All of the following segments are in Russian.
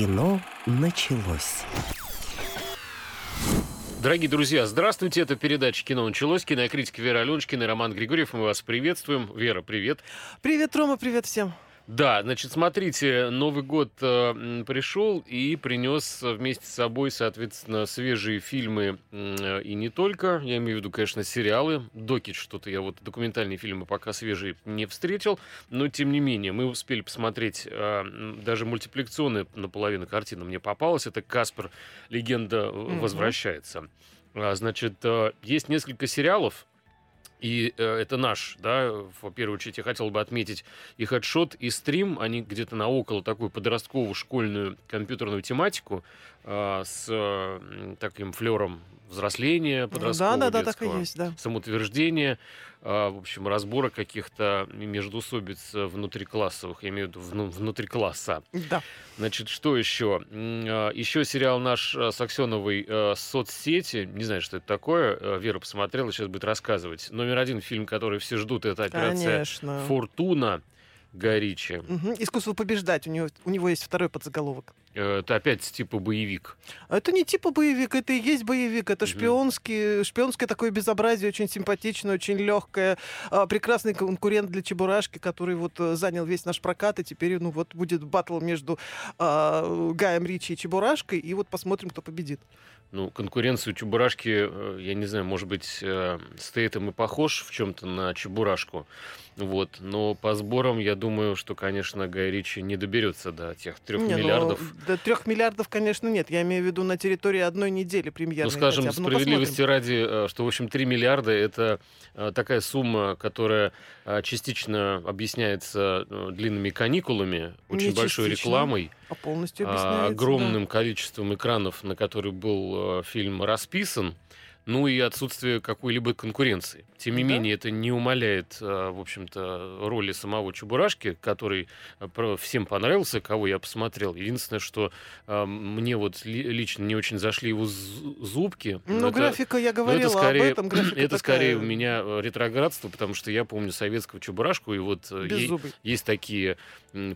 Кино началось. Дорогие друзья, здравствуйте. Это передача «Кино началось». Кинокритик Вера Аленочкина и Роман Григорьев. Мы вас приветствуем. Вера, привет. Привет, Рома, привет всем. Да, значит, смотрите, Новый год э, пришел и принес вместе с собой, соответственно, свежие фильмы э, и не только. Я имею в виду, конечно, сериалы. Докич что-то я вот документальные фильмы пока свежие не встретил, но тем не менее мы успели посмотреть э, даже мультипликационная наполовину картина мне попалась. Это Каспер Легенда mm-hmm. возвращается. А, значит, э, есть несколько сериалов, и э, это наш, да, в первую очередь я хотел бы отметить и хедшот, и стрим, они где-то на около такую подростковую школьную компьютерную тематику э, с э, таким флером взросления подросткового, да, да, да, так и есть, да. самоутверждения, в общем, разбора каких-то междусобиц внутриклассовых, я имею в виду внутри класса. Да. Значит, что еще? А, еще сериал наш а, с Аксеновой «Соцсети». Не знаю, что это такое. Вера посмотрела, сейчас будет рассказывать. Номер один фильм, который все ждут, это операция Конечно. «Фортуна». Гай Угу. «Искусство побеждать». У него, у него есть второй подзаголовок. Э, это опять типа боевик. Это не типа боевик, это и есть боевик. Это угу. шпионский, шпионское такое безобразие, очень симпатичное, очень легкое. А, прекрасный конкурент для Чебурашки, который вот э, занял весь наш прокат, и теперь ну, вот будет батл между а, Гаем Ричи и Чебурашкой, и вот посмотрим, кто победит. Ну, конкуренцию Чебурашки, э, я не знаю, может быть, Стейтем и похож в чем-то на Чебурашку. Вот. Но по сборам, я думаю, что, конечно, Гай Ричи не доберется до тех трех не, ну, миллиардов. Ну, до трех миллиардов, конечно, нет. Я имею в виду на территории одной недели премьерной. Ну, скажем, хотя бы. справедливости ну, ради, э, что, в общем, 3 миллиарда — это э, такая сумма, которая э, частично объясняется длинными каникулами, очень не большой частично, рекламой. А полностью объясняется, огромным да. количеством экранов, на который был фильм расписан ну и отсутствие какой-либо конкуренции. Тем не да? менее, это не умаляет, э, в общем-то, роли самого Чебурашки, который э, всем понравился, кого я посмотрел. Единственное, что э, мне вот лично не очень зашли его зубки. Ну, это, графика, я говорила это скорее, об этом. это такая... скорее у меня ретроградство, потому что я помню советского Чебурашку, и вот е- есть такие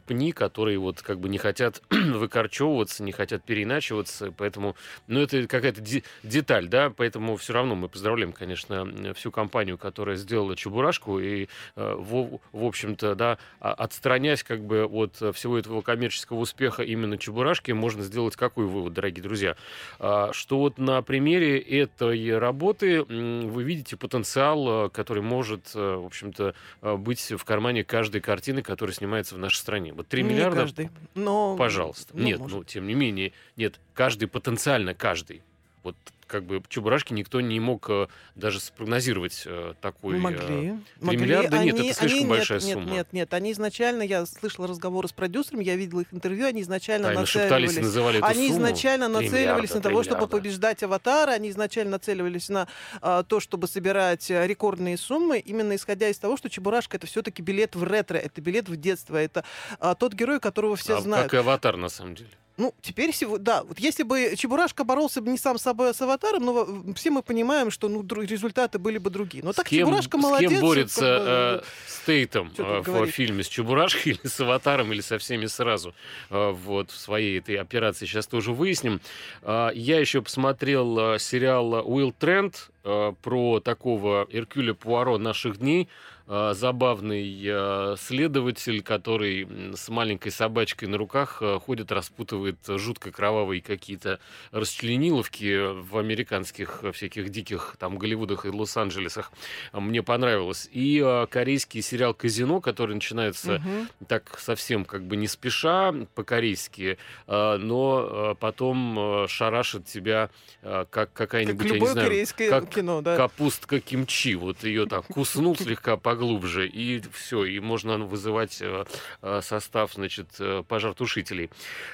пни, которые вот как бы не хотят выкорчевываться, не хотят переиначиваться, поэтому, ну, это какая-то деталь, да, поэтому все равно мы поздравляем, конечно, всю компанию, которая сделала Чебурашку, и, э, в, в общем-то, да, отстраняясь как бы от всего этого коммерческого успеха именно Чебурашки, можно сделать какой вывод, дорогие друзья? А, что вот на примере этой работы вы видите потенциал, э, который может, э, в общем-то, быть в кармане каждой картины, которая снимается в нашей стране. Вот 3 не миллиарда, каждый, но... пожалуйста. Ну, нет, может. ну, тем не менее, нет, каждый, потенциально каждый. Вот как бы Чебурашки никто не мог э, даже спрогнозировать э, такой... Могли. Э, 3 Могли. миллиарда? Они, нет, это слишком они, большая нет, сумма. Нет, нет, нет. Они изначально, я слышала разговоры с продюсерами, я видела их интервью, они изначально Тайно нацеливались... называли эту Они сумму. изначально 3 нацеливались миллиарда, на 3 того, чтобы миллиарда. побеждать аватара, они изначально нацеливались на а, то, чтобы собирать рекордные суммы, именно исходя из того, что Чебурашка это все-таки билет в ретро, это билет в детство, это а, тот герой, которого все а знают. Как и аватар, на самом деле. Ну, теперь всего, да, вот если бы Чебурашка боролся бы не сам с собой, а с аватаром, ну, все мы понимаем, что ну, результаты были бы другие. Но С так кем, Чебурашка с молодец. кем борется как бы, э, Стейтом Чё тут э, в говорить? фильме с Чебурашкой или с Аватаром, или со всеми сразу? Э, вот в своей этой операции сейчас тоже выясним. Э, я еще посмотрел сериал «Уилл Трент» э, про такого Эркюля Пуаро наших дней. Э, забавный э, следователь, который с маленькой собачкой на руках э, ходит, распутывает жутко кровавые какие-то расчлениловки в американских всяких диких там Голливудах и Лос-Анджелесах. Мне понравилось. И корейский сериал «Казино», который начинается Мгм. так совсем как бы не спеша по-корейски, но потом шарашит тебя как Как какая-нибудь, я не знаю, как кино, да. капустка кимчи. Вот ее так куснул слегка поглубже, и все, и можно вызывать э, э, состав, значит, э, пожаротушителей.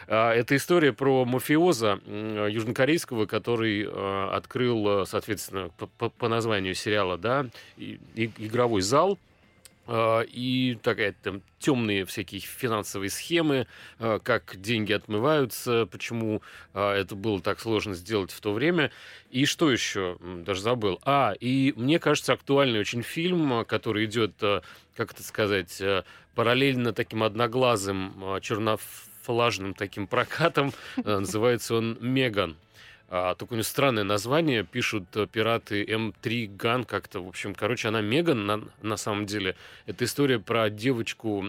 А, Это история про мафиоза южнокорейского, который открыл, соответственно, по- по названию сериала, да, игровой зал, и такая там темные всякие финансовые схемы, а, как деньги отмываются, почему а, это было так сложно сделать в то время. И что еще? Даже забыл. А, и мне кажется, актуальный очень фильм, а, который идет, а, как это сказать, а, параллельно таким одноглазым а, черноф камуфляжным таким прокатом. Называется он «Меган». А, только у нее странное название, пишут э, пираты М3 Ган как-то. В общем, короче, она Меган на, на самом деле. Это история про девочку,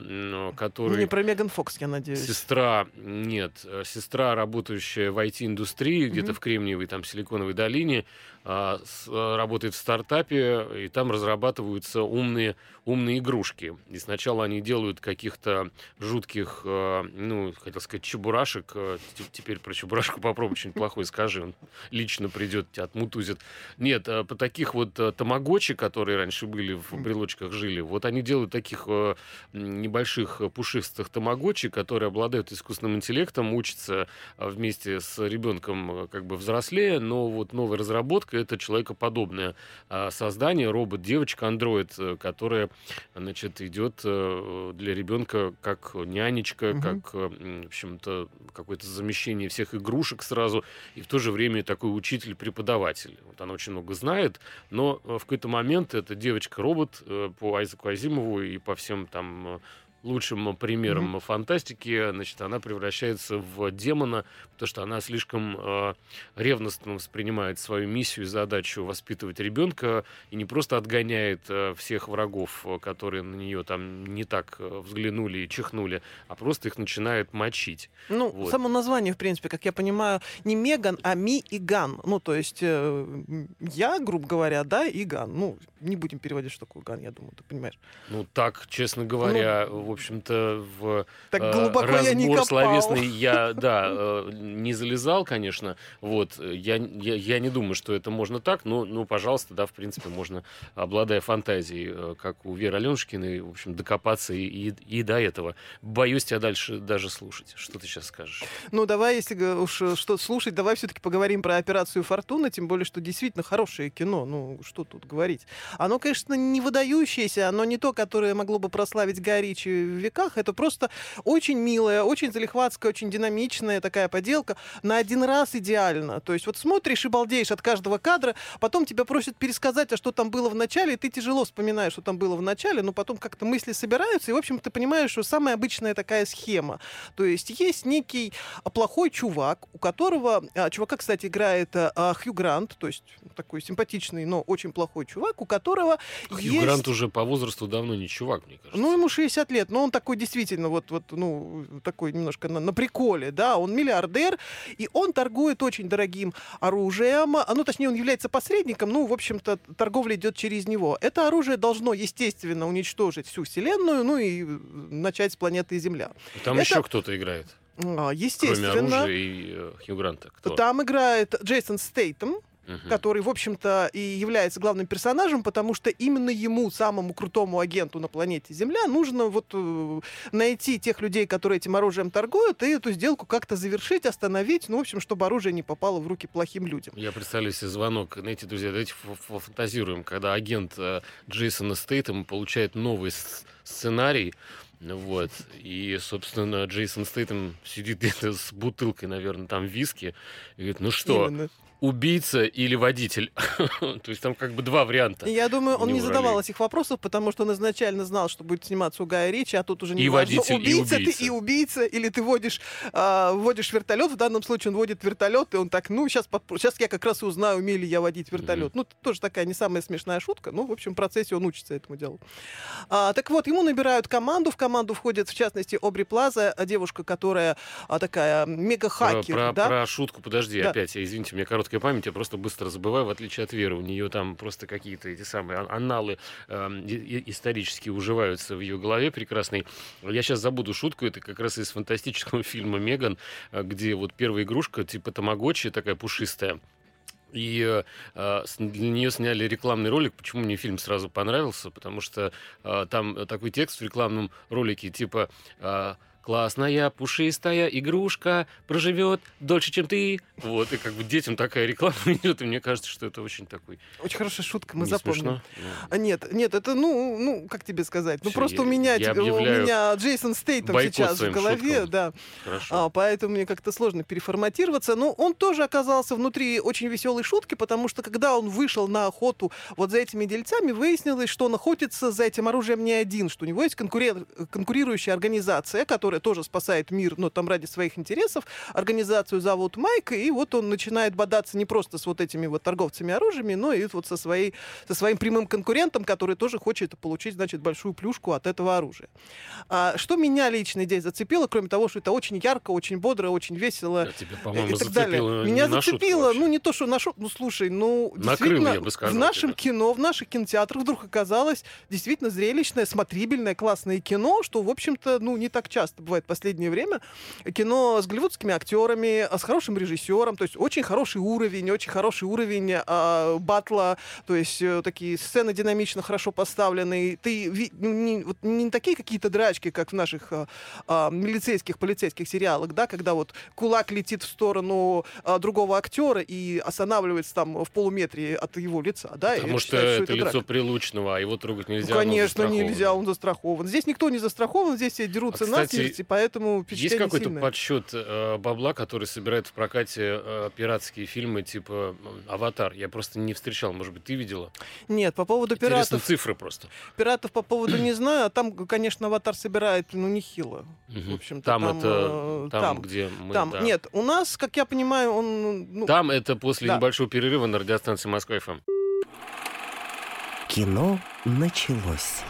которая... Не про Меган Фокс, я надеюсь. Сестра, нет, э, сестра, работающая в IT-индустрии, mm-hmm. где-то в Кремниевой, там, Силиконовой долине, э, работает в стартапе, и там разрабатываются умные, умные игрушки. И сначала они делают каких-то жутких, э, ну, хотел сказать, чебурашек. Э, теперь про чебурашку попробуй что-нибудь плохое скажи, он лично придет, тебя отмутузит. Нет, по таких вот тамагочи, которые раньше были в брелочках жили, вот они делают таких небольших пушистых тамагочи, которые обладают искусственным интеллектом, учатся вместе с ребенком как бы взрослее, но вот новая разработка девочка это человекоподобное а, создание, робот, девочка, андроид, э, которая, значит, идет э, для ребенка как нянечка, угу. как, в общем-то, какое-то замещение всех игрушек сразу, и в то же время такой учитель-преподаватель. Вот она очень много знает, но э, в какой-то момент эта девочка-робот по Айзеку Азимову и по всем там лучшим примером mm-hmm. фантастики, значит, она превращается в демона, потому что она слишком э, ревностно воспринимает свою миссию и задачу воспитывать ребенка и не просто отгоняет э, всех врагов, которые на нее там не так э, взглянули и чихнули, а просто их начинает мочить. Ну, вот. само название, в принципе, как я понимаю, не Меган, а Me и Gun. Ну, то есть э, я, грубо говоря, да, и Gun. Ну, не будем переводить, что такое Gun, я думаю, ты понимаешь. Ну, так, честно говоря, ну, в общем-то, в так э, глубоко разбор я не копал. словесный я, да, э, не залезал, конечно. Вот, я, я, я не думаю, что это можно так, но, ну, пожалуйста, да, в принципе, можно, обладая фантазией, э, как у Веры Аленушкиной, в общем, докопаться и, и, и до этого. Боюсь тебя дальше даже слушать. Что ты сейчас скажешь? Ну, давай, если уж что слушать, давай все-таки поговорим про операцию Фортуна, тем более, что действительно хорошее кино. Ну, что тут говорить. Оно, конечно, не выдающееся, оно не то, которое могло бы прославить Гай Ричи веках. Это просто очень милая, очень залихватская, очень динамичная такая поделка. На один раз идеально. То есть вот смотришь и балдеешь от каждого кадра, потом тебя просят пересказать, а что там было в начале, и ты тяжело вспоминаешь, что там было в начале, но потом как-то мысли собираются, и, в общем, ты понимаешь, что самая обычная такая схема. То есть есть некий плохой чувак, у которого... А, чувака, кстати, играет а, Хью Грант, то есть такой симпатичный, но очень плохой чувак, у которого Хью есть... Грант уже по возрасту давно не чувак, мне кажется. Ну, ему 60 лет, но он такой действительно вот, вот ну, такой немножко на, на приколе, да, он миллиардер, и он торгует очень дорогим оружием, а, ну, точнее, он является посредником, ну, в общем-то, торговля идет через него. Это оружие должно, естественно, уничтожить всю Вселенную, ну, и начать с планеты Земля. Там Это... еще кто-то играет. Естественно. Кроме оружия и э, Хью Гранта. Кто? Там играет Джейсон Стейтем, угу. который, в общем-то, и является главным персонажем, потому что именно ему, самому крутому агенту на планете Земля, нужно вот э, найти тех людей, которые этим оружием торгуют, и эту сделку как-то завершить, остановить, ну, в общем, чтобы оружие не попало в руки плохим людям. Я представляю себе звонок. Знаете, друзья, давайте фантазируем, когда агент э, Джейсона Стейтема получает новый сценарий, вот. И, собственно, Джейсон Стейтем сидит где-то с бутылкой, наверное, там виски. И говорит, ну что, Именно убийца или водитель. То есть там как бы два варианта. Я думаю, он не задавал этих вопросов, потому что он изначально знал, что будет сниматься у Гая Ричи, а тут уже не и важно, водитель, убийца, и убийца ты и убийца, или ты водишь, э, водишь вертолет. В данном случае он водит вертолет, и он так, ну, сейчас, сейчас я как раз и узнаю, умею ли я водить вертолет. Ну, тоже такая не самая смешная шутка. Ну, в общем, в процессе он учится этому делу. А, так вот, ему набирают команду. В команду входит, в частности, Обри Плаза, девушка, которая а, такая мега-хакер. Про, про, да? про шутку, подожди, да. опять, извините, мне короткая память, я просто быстро забываю, в отличие от Веры. У нее там просто какие-то эти самые аналы э, исторические уживаются в ее голове прекрасной. Я сейчас забуду шутку, это как раз из фантастического фильма «Меган», э, где вот первая игрушка, типа тамагочи, такая пушистая. И э, для нее сняли рекламный ролик. Почему мне фильм сразу понравился? Потому что э, там такой текст в рекламном ролике, типа... Э, классная, пушистая игрушка проживет дольше, чем ты. Вот, и как бы детям такая реклама идет, и мне кажется, что это очень такой... Очень хорошая шутка, мы не запомним. Смешно? А, нет, нет, это, ну, ну, как тебе сказать? Ну, Все, просто я, у меня, я у меня Джейсон Стейтом сейчас в голове, шуткам. да. Хорошо. А, поэтому мне как-то сложно переформатироваться. Но он тоже оказался внутри очень веселой шутки, потому что когда он вышел на охоту вот за этими дельцами, выяснилось, что он охотится за этим оружием не один, что у него есть конкурен... конкурирующая организация, которая которая тоже спасает мир, но там ради своих интересов. Организацию зовут Майк, и вот он начинает бодаться не просто с вот этими вот торговцами оружиями, но и вот со, своей, со своим прямым конкурентом, который тоже хочет получить, значит, большую плюшку от этого оружия. А, что меня лично здесь зацепило, кроме того, что это очень ярко, очень бодро, очень весело Да, тебе, по-моему, и так далее. Меня зацепило, ну не то, что на шутку, ну слушай, ну Накрыл, действительно, я бы сказал в нашем тебя. кино, в наших кинотеатрах вдруг оказалось действительно зрелищное, смотрибельное, классное кино, что, в общем-то, ну не так часто бывает в последнее время. Кино с голливудскими актерами, а с хорошим режиссером, то есть очень хороший уровень, очень хороший уровень а, батла, то есть э, такие сцены динамично хорошо поставленные. Ты ну, не, вот не такие какие-то драчки, как в наших а, а, милицейских, полицейских сериалах, да, когда вот кулак летит в сторону а, другого актера и останавливается там в полуметре от его лица, да? и Потому что считают, это драка. лицо Прилучного, а его трогать Ну, нельзя. оно конечно, нельзя, он застрахован. Здесь никто не застрахован, здесь все дерутся А, кстати, насмерть, и поэтому Есть какой-то сильное. подсчет э, бабла, который собирает в прокате э, пиратские фильмы типа «Аватар»? Я просто не встречал, может быть, ты видела? Нет, по поводу пиратов, цифры просто. пиратов по поводу не знаю, а там, конечно, аватар собирает, ну, нехило. Мгм. В общем-то, там, там, это, э, там, там, где мы... Там, да. нет, у нас, как я понимаю, он, ну, Там это после Да. небольшого перерыва на радиостанции Москва ФМ. Кино началось.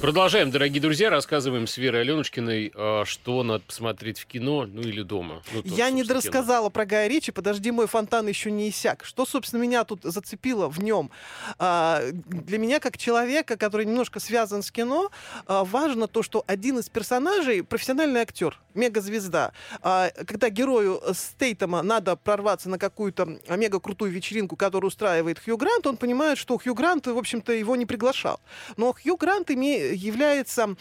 Продолжаем, дорогие друзья, рассказываем с Верой Аленушкиной, э, что надо посмотреть в кино, ну или дома. Ну, то, Я не кино. дорассказала про Гая Ричи, подожди, мой фонтан еще не иссяк. Что, собственно, меня тут зацепило в нем? А, для меня, как человека, который немножко связан с кино, а, важно то, что один из персонажей — профессиональный актер, мегазвезда. А, когда герою Стейтема надо прорваться на какую-то мега-крутую вечеринку, которую устраивает Хью Грант, он понимает, что Хью Грант, в общем-то, его не приглашал. Но Хью Грант име- является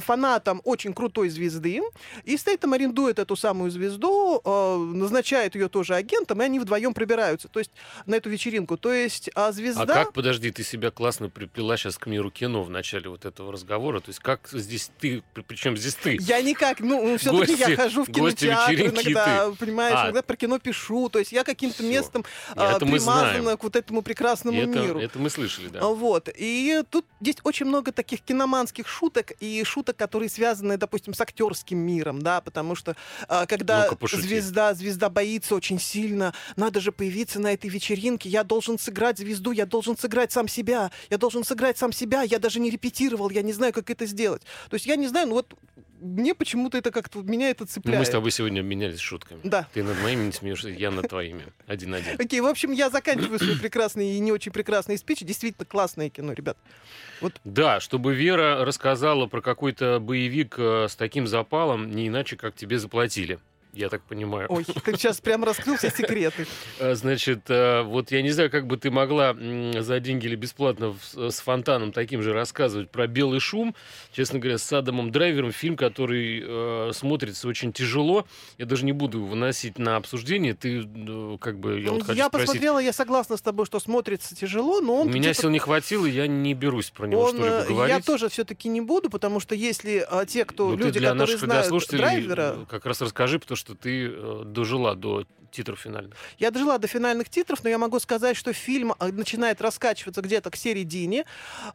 фанатом очень крутой звезды, и Стейтем арендует эту самую звезду, э, назначает ее тоже агентом, и они вдвоем прибираются, то есть на эту вечеринку. То есть а звезда... А как, подожди, ты себя классно приплела сейчас к миру кино в начале вот этого разговора. То есть как здесь ты, причем здесь ты? Я никак, ну, все-таки я хожу в кинотеатр иногда, понимаешь, А. иногда про кино пишу, то есть я каким-то местом а, примазана к вот этому прекрасному это, миру. это мы слышали, да. Вот. И тут есть очень много таких киноманских шуток и шуток, которые связаны, допустим, с актерским миром, да, потому что а, когда звезда, звезда боится очень сильно, надо же появиться на этой вечеринке, я должен сыграть звезду, я должен сыграть сам себя, я должен сыграть сам себя, я даже не репетировал, я не знаю, как это сделать. То есть я не знаю, ну вот мне почему-то это как-то, меня это Ну, цепляет. мы с тобой сегодня обменялись шутками. Да. Ты над моими не смеешься, я над твоими. Один-один. Окей, в общем, я заканчиваю свой прекрасный и не очень прекрасный спич. Действительно классное кино, ребят. Да, чтобы Вера рассказала про какой-то боевик э, с таким запалом, не иначе, как тебе заплатили. Я так понимаю. Ой, ты сейчас прям раскрыл все секреты. Э, Значит, э, вот я не знаю, как бы ты могла за деньги или бесплатно с фонтаном таким же рассказывать про белый шум. Честно говоря, с Адамом Драйвером фильм, который э, смотрится очень тяжело. Я даже не буду выносить на обсуждение. Ты э, как бы я вот хочу Я спросить. посмотрела, я согласна с тобой, что смотрится тяжело, но У он... меня где-то- сил не хватило, я не берусь про него он, что-либо говорить. я тоже все-таки не буду, потому что если а, те, кто Ну, ты люди, для которые наших знают драйвера, как раз расскажи, потому что ты э, дожила до титров финальных. я дожила до финальных титров, но я могу сказать, что фильм а, начинает раскачиваться где-то к середине.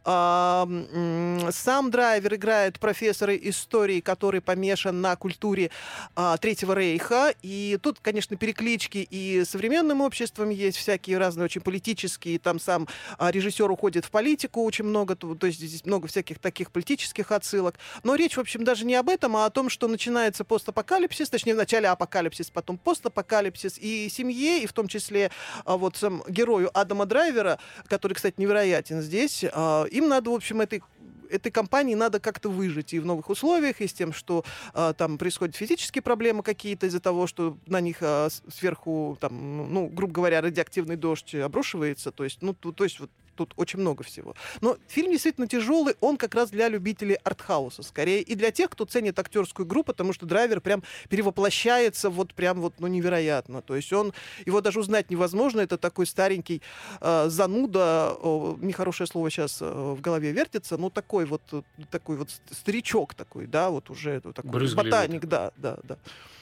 Сам драйвер играет профессора истории, который помешан на культуре а, Третьего Рейха. И тут, конечно, переклички и современным обществом есть всякие разные очень политические. Там сам а, режиссер уходит в политику очень много, то есть здесь много всяких таких политических отсылок. Но речь, в общем, даже не об этом, а о том, что начинается постапокалипсис, точнее, вначале апокалипсис, потом постапокалипсис, и семье, и в том числе а, вот сам герою Адама Драйвера, который, кстати, невероятен здесь, а, им надо, в общем, этой этой компании надо как-то выжить и в новых условиях, и с тем, что а, там происходят физические проблемы какие-то из-за того, что на них с- сверху, там, ну, грубо говоря, радиоактивный дождь обрушивается. То есть, ну, ту- то есть вот тут очень много всего. Но фильм действительно тяжелый, он как раз для любителей артхауса скорее, и для тех, кто ценит актерскую игру, потому что драйвер прям перевоплощается вот прям вот, ну, невероятно. То есть он, его даже узнать невозможно, это такой старенький э, зануда, о, нехорошее слово сейчас в голове вертится, ну, такой вот, э, такой вот ст- старичок такой, да, вот уже такой Брызгливый ботаник, да, да, да.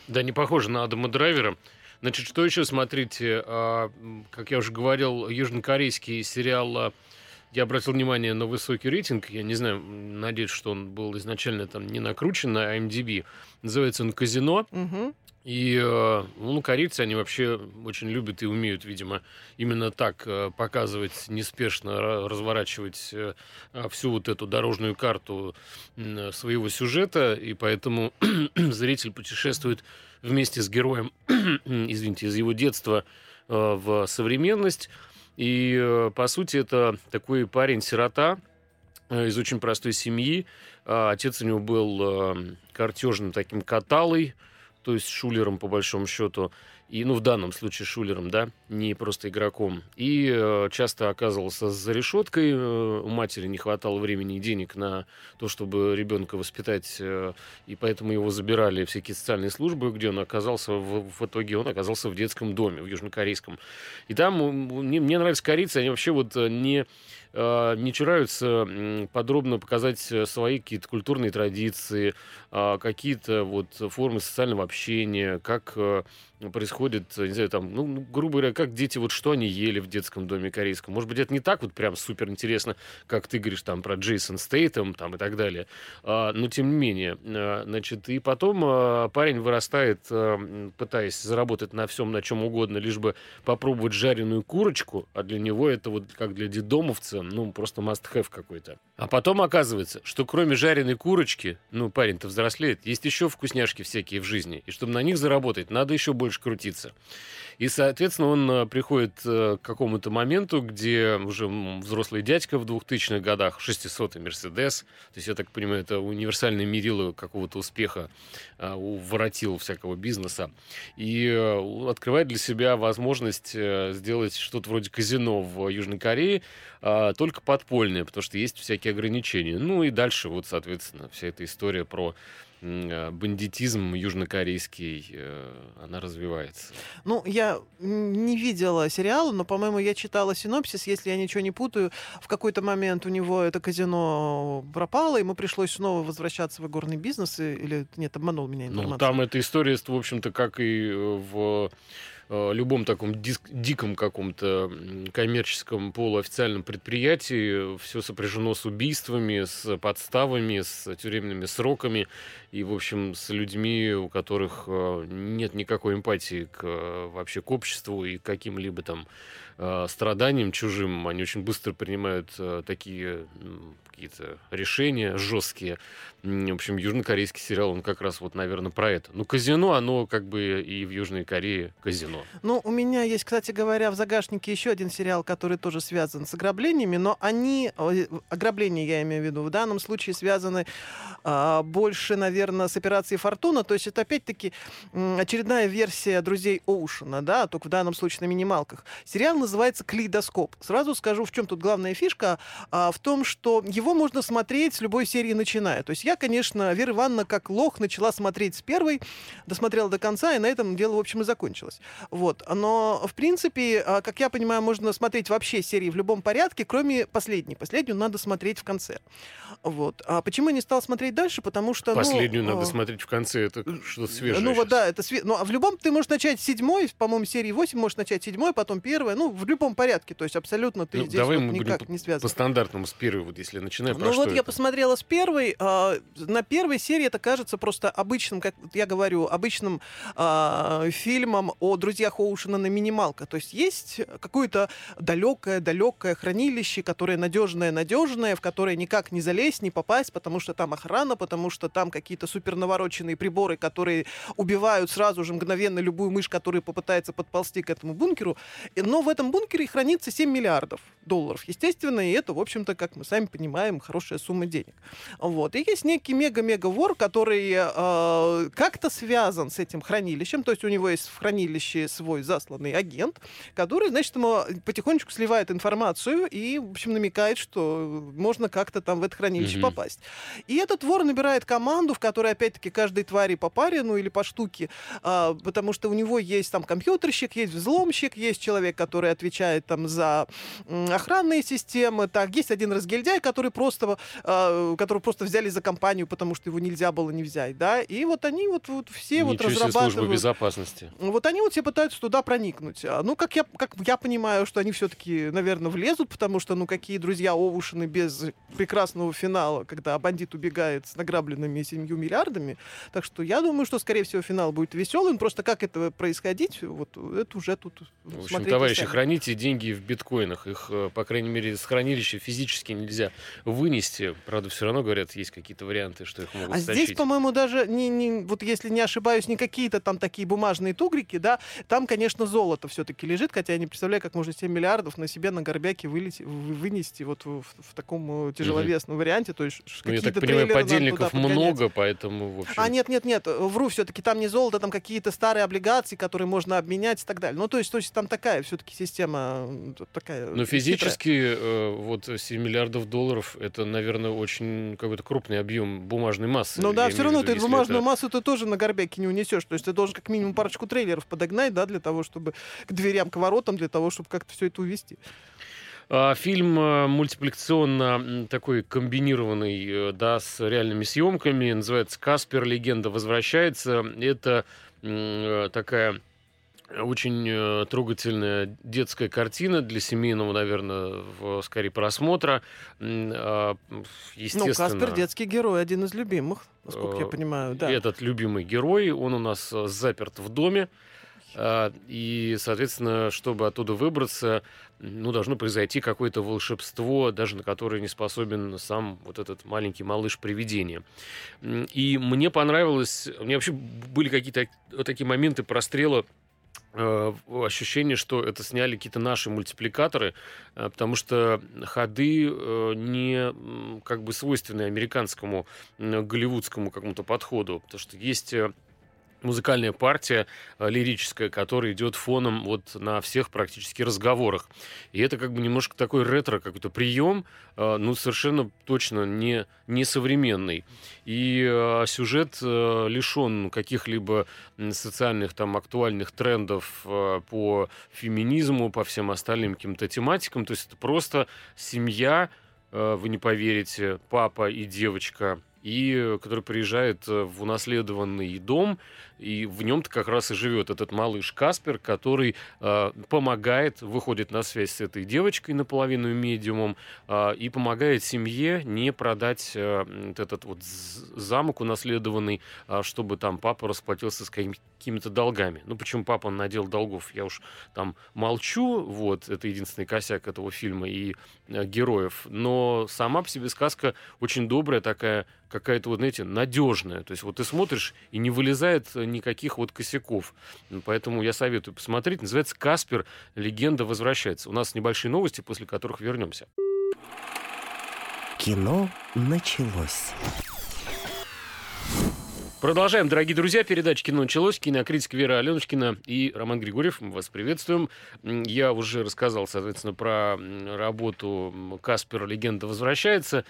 Да, не похоже на Адама Драйвера. Значит, что еще смотрите? А, как я уже говорил, южнокорейский сериал а, Я обратил внимание на высокий рейтинг. Я не знаю, надеюсь, что он был изначально там не накручен на IMDb. Называется он «Казино». Мгм. И, э, ну, корейцы, они вообще очень любят и умеют, видимо, именно так показывать, неспешно ра- разворачивать э, а, всю вот эту дорожную карту своего сюжета, и поэтому зритель путешествует вместе с героем, извините, из его детства э, в современность. И, э, по сути, это такой парень-сирота э, из очень простой семьи. А, Отец у него был э, картежным таким каталой, то есть шулером, по большому счету. И, ну, в данном случае шулером, да, не просто игроком. И э, часто оказывался за решеткой. э, у матери не хватало времени и денег на то, чтобы ребенка воспитать. э, и поэтому его забирали всякие социальные службы, где он оказался в, в итоге, он оказался в детском доме, в южнокорейском. И там мне, мне нравятся корейцы, они вообще вот э, не э, не чураются подробно показать свои какие-то культурные традиции, а, какие-то вот формы социального общения, как происходит, не знаю, там, ну, ну, грубо говоря, как дети, вот что они ели в детском доме корейском. Может быть, это не так вот прям супер интересно, как ты говоришь там про Джейсон Стейтем там и так далее. А, но тем не менее, э, значит, и потом э, парень вырастает, м, пытаясь заработать на всем, на чем угодно, лишь бы попробовать жареную курочку, а для него это вот как для дедомовца, ну, просто must-have какой-то. А потом оказывается, что кроме жареной курочки, ну, парень-то взрослеет, есть еще вкусняшки всякие в жизни. И чтобы на них заработать, надо еще больше крутиться. И, соответственно, он э, приходит э, к какому-то моменту, где уже взрослый дядька в 2000-х годах, 600-й Мерседес, то есть, я так понимаю, это универсальное мерило какого-то успеха у воротил всякого бизнеса, и э, открывает для себя возможность э, сделать что-то вроде казино в Южной Корее, только подпольное, потому что есть всякие ограничения. Ну и дальше вот, соответственно, вся эта история про э, бандитизм южнокорейский, э, она развивается. Ну, я не видела сериала, но, по-моему, я читала синопсис, если я ничего не путаю. В какой-то момент у него это казино пропало, ему пришлось снова возвращаться в игорный бизнес, или нет, обманул меня Ну, информация. там эта история, в общем-то, как и э, в э, любом таком диск- диком каком-то коммерческом полуофициальном предприятии все сопряжено с убийствами, с подставами, с тюремными сроками и, в общем, с людьми, у которых э, нет никакой эмпатии к, э, вообще к обществу и каким-либо там э, страданиям чужим. Они очень быстро принимают такие какие-то решения жесткие. В общем, южнокорейский сериал, он как раз вот, наверное, про это. Ну, казино, оно как бы и в Южной Корее казино. Ну, у меня есть, кстати говоря, в загашнике еще один сериал, который тоже связан с ограблениями, но они, ограбления я имею в виду, в данном случае связаны а, больше, наверное, с операцией Фортуна. То есть это опять-таки очередная версия друзей Оушена, да, только в данном случае на минималках. Сериал называется Клейдоскоп. Сразу скажу, в чем тут главная фишка, а, в том, что его можно смотреть с любой серии начиная. То есть я, конечно, Вера Ивановна как лох начала смотреть с первой, досмотрела до конца, и на этом дело, в общем, и закончилось. Вот. Но, в принципе, а, как я понимаю, можно смотреть вообще серии в любом порядке, кроме последней. Последнюю надо смотреть в конце. Вот. А почему я не стал смотреть дальше? Потому что... ну, Последнюю надо а, смотреть в конце, это что-то свежее. ну вот да, это све- ну, а в любом ты можешь начать с седьмой, по-моему, серии 8 можешь начать седьмой, потом первая, ну, в любом порядке, то есть абсолютно ты Ну, здесь давай вот мы будем никак по- не связан. По стандартному с первой, вот если начинаем, Ну вот я это? посмотрела с первой. а, на первой серии это кажется просто обычным, как я говорю, обычным а, фильмом о друзьях Оушена на минималка. То есть есть какое-то далекое-далекое хранилище, которое надежное-надежное, в которое никак не залезть, не попасть, потому что там охрана, потому что там какие-то супер навороченные приборы, которые убивают сразу же мгновенно любую мышь, которая попытается подползти к этому бункеру. Но в этом бункере хранится 7 миллиардов долларов, естественно, и это, в общем-то, как мы сами понимаем, хорошая сумма денег. Вот. И есть некий мега-мега вор, который э, как-то связан с этим хранилищем, то есть у него есть в хранилище свой засланный агент, который, значит, ему потихонечку сливает информацию и, в общем, намекает, что можно как-то там в это хранилище Мгм. попасть. И этот вор набирает команду, в которой, опять-таки, каждой твари по паре, ну или по штуке, а, потому что у него есть там компьютерщик, есть взломщик, есть человек, который который отвечает там за охранные системы. Так, есть один разгильдяй, который просто, э, который просто взяли за компанию, потому что его нельзя было не взять, да, и вот они вот, вот все Ничего вот разрабатывают... служба безопасности. Вот они вот все пытаются туда проникнуть. А, Ну, как я, как я понимаю, что они все-таки, наверное, влезут, потому что, ну, какие друзья Оушены без прекрасного финала, когда бандит убегает с награбленными 7 миллиардами. Так что я думаю, что, скорее всего, финал будет веселым. Просто как это происходить, вот это уже тут В общем, товарищи, сами. храните деньги в биткоинах. Их, э, по крайней мере, с хранилища физически нельзя вынести. Правда, все равно, говорят, есть какие-то варианты, что их могут А стащить. здесь, по-моему, даже не, не, вот если не ошибаюсь, не какие-то там такие бумажные тугрики, да, там, конечно, золото все-таки лежит, хотя я не представляю, как можно 7 миллиардов на себе на горбяке вылети- вы- вынести вот в, в таком э, тяжеловесном варианте, то есть Ну, я так понимаю, подельников много, поэтому, в общем... А, нет, нет, нет, вру, все-таки там не золото, там какие-то старые облигации, которые можно обменять и так далее. Ну, то есть, то есть там такая все-таки система такая. Но физически э, вот 7 миллиардов долларов это, наверное, очень какой-то крупный объем бумажной массы. Ну да, все равно виду, ты бумажную это- массу ты тоже на горбяке не унесешь. То есть ты должен как минимум парочку трейлеров подогнать, да, для того, чтобы к дверям, к воротам, для того, чтобы как-то все это увести. А, Фильм э, мультипликационно такой комбинированный, э, да, с реальными съемками. Называется «Каспер. Легенда возвращается». Это э, такая очень э, трогательная детская картина для семейного, наверное, в, скорее просмотра. А, Ну, Естественно, Каспер детский герой, один из любимых, насколько я Э, понимаю, да. этот любимый герой, он у нас э, заперт в доме. а, И, соответственно, чтобы оттуда выбраться, ну, должно произойти какое-то волшебство, даже на которое не способен сам вот этот маленький малыш-привидение. И мне понравилось, у меня вообще были какие-то вот такие моменты прострела ощущение, что это сняли какие-то наши мультипликаторы, э, потому что ходы э, не как бы свойственны американскому голливудскому какому-то подходу, потому что есть э, музыкальная партия э, лирическая, которая идет фоном вот на всех практически разговорах. И это как бы немножко такой ретро какой-то прием, э, ну, совершенно точно не, не современный. И э, сюжет э, лишен каких-либо социальных там актуальных трендов по феминизму, по всем остальным каким-то тематикам. То есть это просто семья, вы не поверите, папа и девочка, и который приезжает в унаследованный дом, и в нем-то как раз и живет этот малыш Каспер, который э, помогает, выходит на связь с этой девочкой наполовину медиумом э, и помогает семье не продать э, вот этот вот замок унаследованный, а, чтобы там папа расплатился с какими- какими-то долгами. Ну, почему папа надел долгов, я уж там молчу, вот, это единственный косяк этого фильма и э, героев, но сама по себе сказка очень добрая такая, какая-то вот, знаете, надежная. То есть вот ты смотришь, и не вылезает э, никаких вот косяков. Поэтому я советую посмотреть. Называется «Каспер. Легенда возвращается». У нас небольшие новости, после которых вернемся. Кино началось. Продолжаем, дорогие друзья. Передача «Кино началось». Кинокритик Вера Аленочкина и Роман Григорьев. Мы вас приветствуем. Я уже рассказал, соответственно, про работу «Каспер. Легенда возвращается».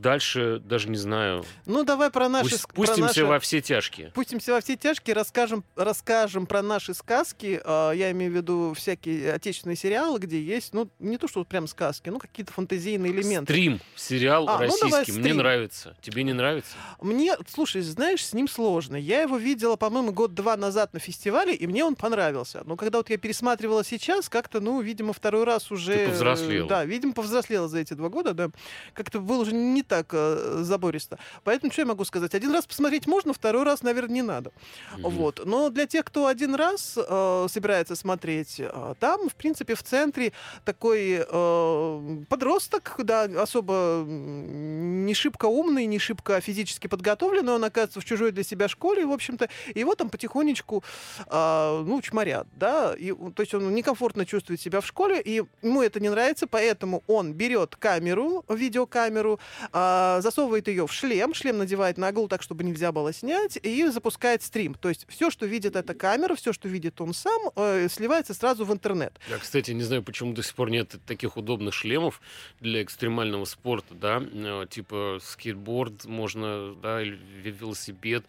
Дальше даже не знаю. Ну, давай про наши... Пусть- про пустимся наши- во все тяжкие. Пустимся во все тяжкие, расскажем, расскажем про наши сказки. А, Я имею в виду всякие отечественные сериалы, где есть, ну, не то, что прям сказки, ну, какие-то фантазийные элементы. Стрим, сериал А, ну российский. давай Мне стрим. нравится. Тебе не нравится? Мне, слушай, знаешь, с ним сложно. Я его видела, по-моему, год-два назад на фестивале, и мне он понравился. Но когда вот я пересматривала сейчас, как-то, ну, видимо, второй раз уже... Ты повзрослела. Да, видимо, повзрослела за эти два года, да. Как-то было уже не так э, забористо. Поэтому что я могу сказать? Один раз посмотреть можно, второй раз, наверное, не надо. Мгм. Вот. Но для тех, кто один раз э, собирается смотреть, э, там, в принципе, в центре такой э, подросток, да, особо не шибко умный, не шибко физически подготовленный, он оказывается в чужой для себя школе, в общем-то, его там потихонечку, э, ну, чморят, да, и, то есть он некомфортно чувствует себя в школе, и ему это не нравится, поэтому он берет камеру, видеокамеру, э, засовывает ее в шлем, шлем надевает на голову так, чтобы нельзя было снять, и запускает стрим. То есть все, что видит эта камера, все, что видит он сам, э, сливается сразу в интернет. Я, кстати, не знаю, почему до сих пор нет таких удобных шлемов для экстремального спорта, да, э, типа скейтборд можно, да, или ве- велосипед,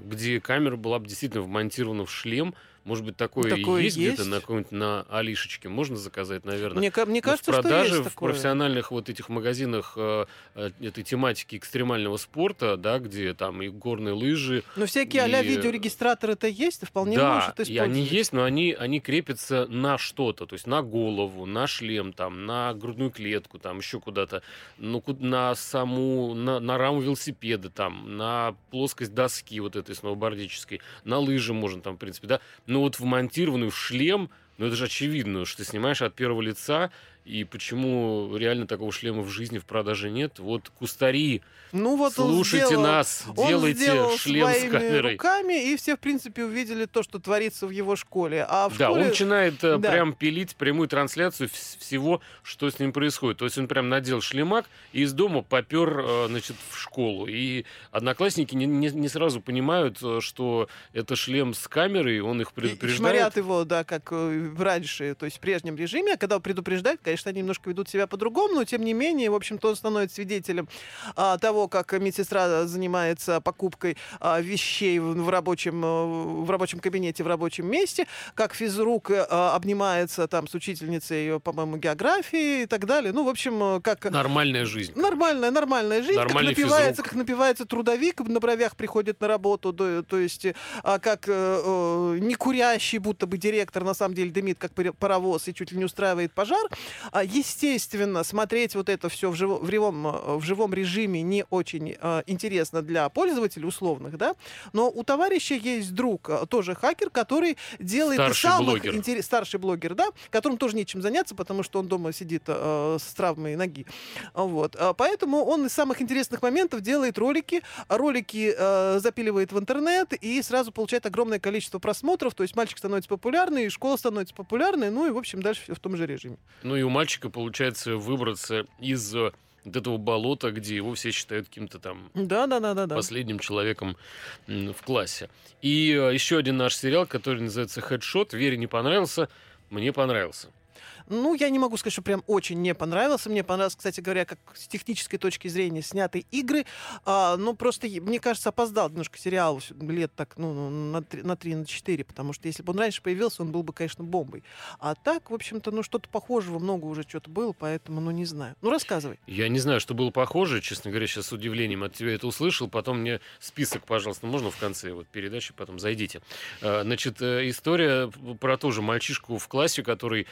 где камера была бы действительно вмонтирована в шлем, Может быть, такое, Такое есть, где-то есть. на каком-нибудь на Алишечке. Можно заказать, наверное. Мне, мне Но кажется, в продаже что есть в такое. профессиональных вот этих магазинах э, э, этой тематики экстремального спорта, да, где там и горные лыжи, Но всякие а-ля и- видеорегистраторы-то есть, ты вполне да, можешь это и они использовать. есть, но они, они крепятся на что-то, то есть на голову, на шлем, там, на грудную клетку, там, еще куда-то, ну, на саму, на, на раму велосипеда, там, на плоскость доски вот этой сноубордической, на лыжи можно там, в принципе, да, но вот вмонтированную в шлем, ну, это же очевидно, что ты снимаешь от первого лица, и почему реально такого шлема в жизни в продаже нет? Вот кустари, Ну вот он слушайте сделал- нас, делайте шлем с камерой. руками, и все, в принципе, увидели то, что творится в его школе. А в Да, школе... он начинает э, Да. прям пилить прямую трансляцию вс- всего, что с ним происходит. То есть он прям надел шлемак и из дома попер, э, значит, в школу. И одноклассники не, не- не сразу понимают, э, что это шлем с камерой, он их и- и предупреждает. шмарят его, да, как раньше, то есть в прежнем режиме. А когда предупреждают, конечно, они немножко ведут себя по-другому, но тем не менее, в общем-то, он становится свидетелем а, того, как медсестра занимается покупкой а, вещей в, в рабочем, э, в рабочем кабинете, в рабочем месте, как физрук а, обнимается там с учительницей, по-моему, географии и так далее. Ну, в общем, э, как... Нормальная жизнь. Нормальная, нормальная жизнь, Нормальный как напивается, физрук. как напивается трудовик, на бровях приходит на работу, то, то есть а, как э, не курящий, будто бы директор на самом деле дымит, как паро- паровоз и чуть ли не устраивает пожар. А, естественно, смотреть вот это все в, живо- в, живом, э, в живом режиме не очень э, интересно для пользователей условных, да, но у товарища есть друг, тоже хакер, который делает Старший самых блогер. интерес- старший блогер, да, которому тоже нечем заняться, потому что он дома сидит э, с травмой ноги. А, Вот. А, Поэтому он из самых интересных моментов делает ролики, а ролики э, запиливает в интернет и сразу получает огромное количество просмотров. То есть мальчик становится популярный, и школа становится популярной, ну и, в общем, дальше все в том же режиме. Ну и у мальчика получается выбраться из э, вот этого болота, где его все считают каким-то там Да, да, да, да, да. последним человеком в классе. И э, еще один наш сериал, который называется «Хедшот». Вере не понравился, мне понравился. Ну, я не могу сказать, что прям очень не понравился. Мне понравился, кстати говоря, как с технической точки зрения снятые игры. А, ну, просто, мне кажется, опоздал немножко сериал лет так, ну, ну, на три, на три, на четыре, потому что если бы он раньше появился, он был бы, конечно, бомбой. А так, в общем-то, ну, что-то похожего много уже что-то было, поэтому, ну, не знаю. Ну, рассказывай. Я не знаю, что было похоже, честно говоря, сейчас с удивлением от тебя это услышал. Потом мне список, пожалуйста, можно в конце вот передачи, потом зайдите. Э, Значит, э, история про тоже мальчишку в классе, который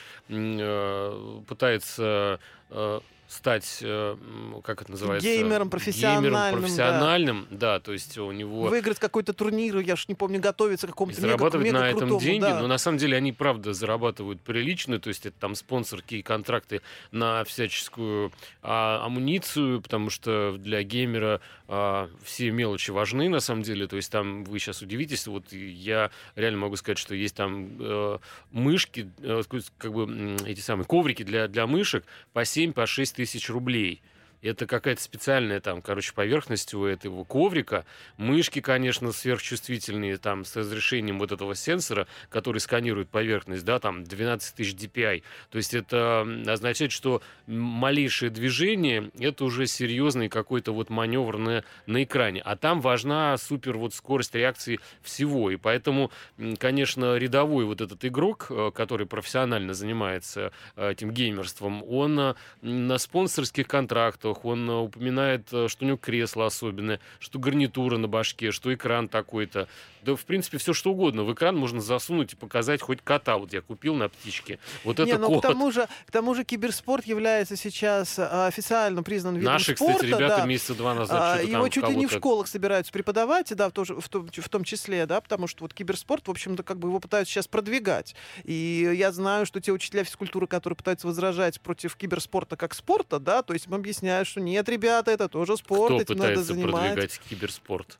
пытается э, стать, э, как это называется? Геймером профессиональным, да. Геймером профессиональным, да. то есть у него... Выиграть какой-то турнир, я уж не помню, готовиться к И какому-то мега, зарабатывать на этом мега-крутому, деньги, да. но на самом деле они, правда, зарабатывают прилично, то есть это там спонсорские контракты на всяческую а, амуницию, потому что для геймера а, все мелочи важны, на самом деле, то есть там вы сейчас удивитесь, вот и я реально могу сказать, что есть там э, мышки, э, как бы эти самые коврики для, для мышек по 7, по 6 тысяч рублей. Это какая-то специальная там, короче, поверхность у этого коврика. Мышки, конечно, сверхчувствительные, там, с разрешением вот этого сенсора, который сканирует поверхность, да, там, 12 тысяч DPI. То есть это означает, что малейшее движение — это уже серьезный какой-то вот маневр на, на экране. А там важна супер вот скорость реакции всего. И поэтому, конечно, рядовой вот этот игрок, э, который профессионально занимается э, этим геймерством, он э, на спонсорских контрактах, он э, упоминает, э, что у него кресло особенное, что гарнитура на башке, что экран такой-то. Да, в принципе, все что угодно. В экран можно засунуть и показать хоть кота. Вот я купил на птичке. Вот Не, это ну кот. к тому же, к тому же киберспорт является сейчас а, официально признан видом Наши, спорта. кстати, ребята да. месяца два назад А, Его чуть ли не в школах собираются преподавать, да, в, тоже, в, том, в том числе, да, потому что вот киберспорт, в общем-то, как бы его пытаются сейчас продвигать. И я знаю, что те учителя физкультуры, которые пытаются возражать против киберспорта как спорта, да, то есть им объясняют, что нет, ребята, это тоже спорт, Кто этим надо заниматься. продвигать киберспорт?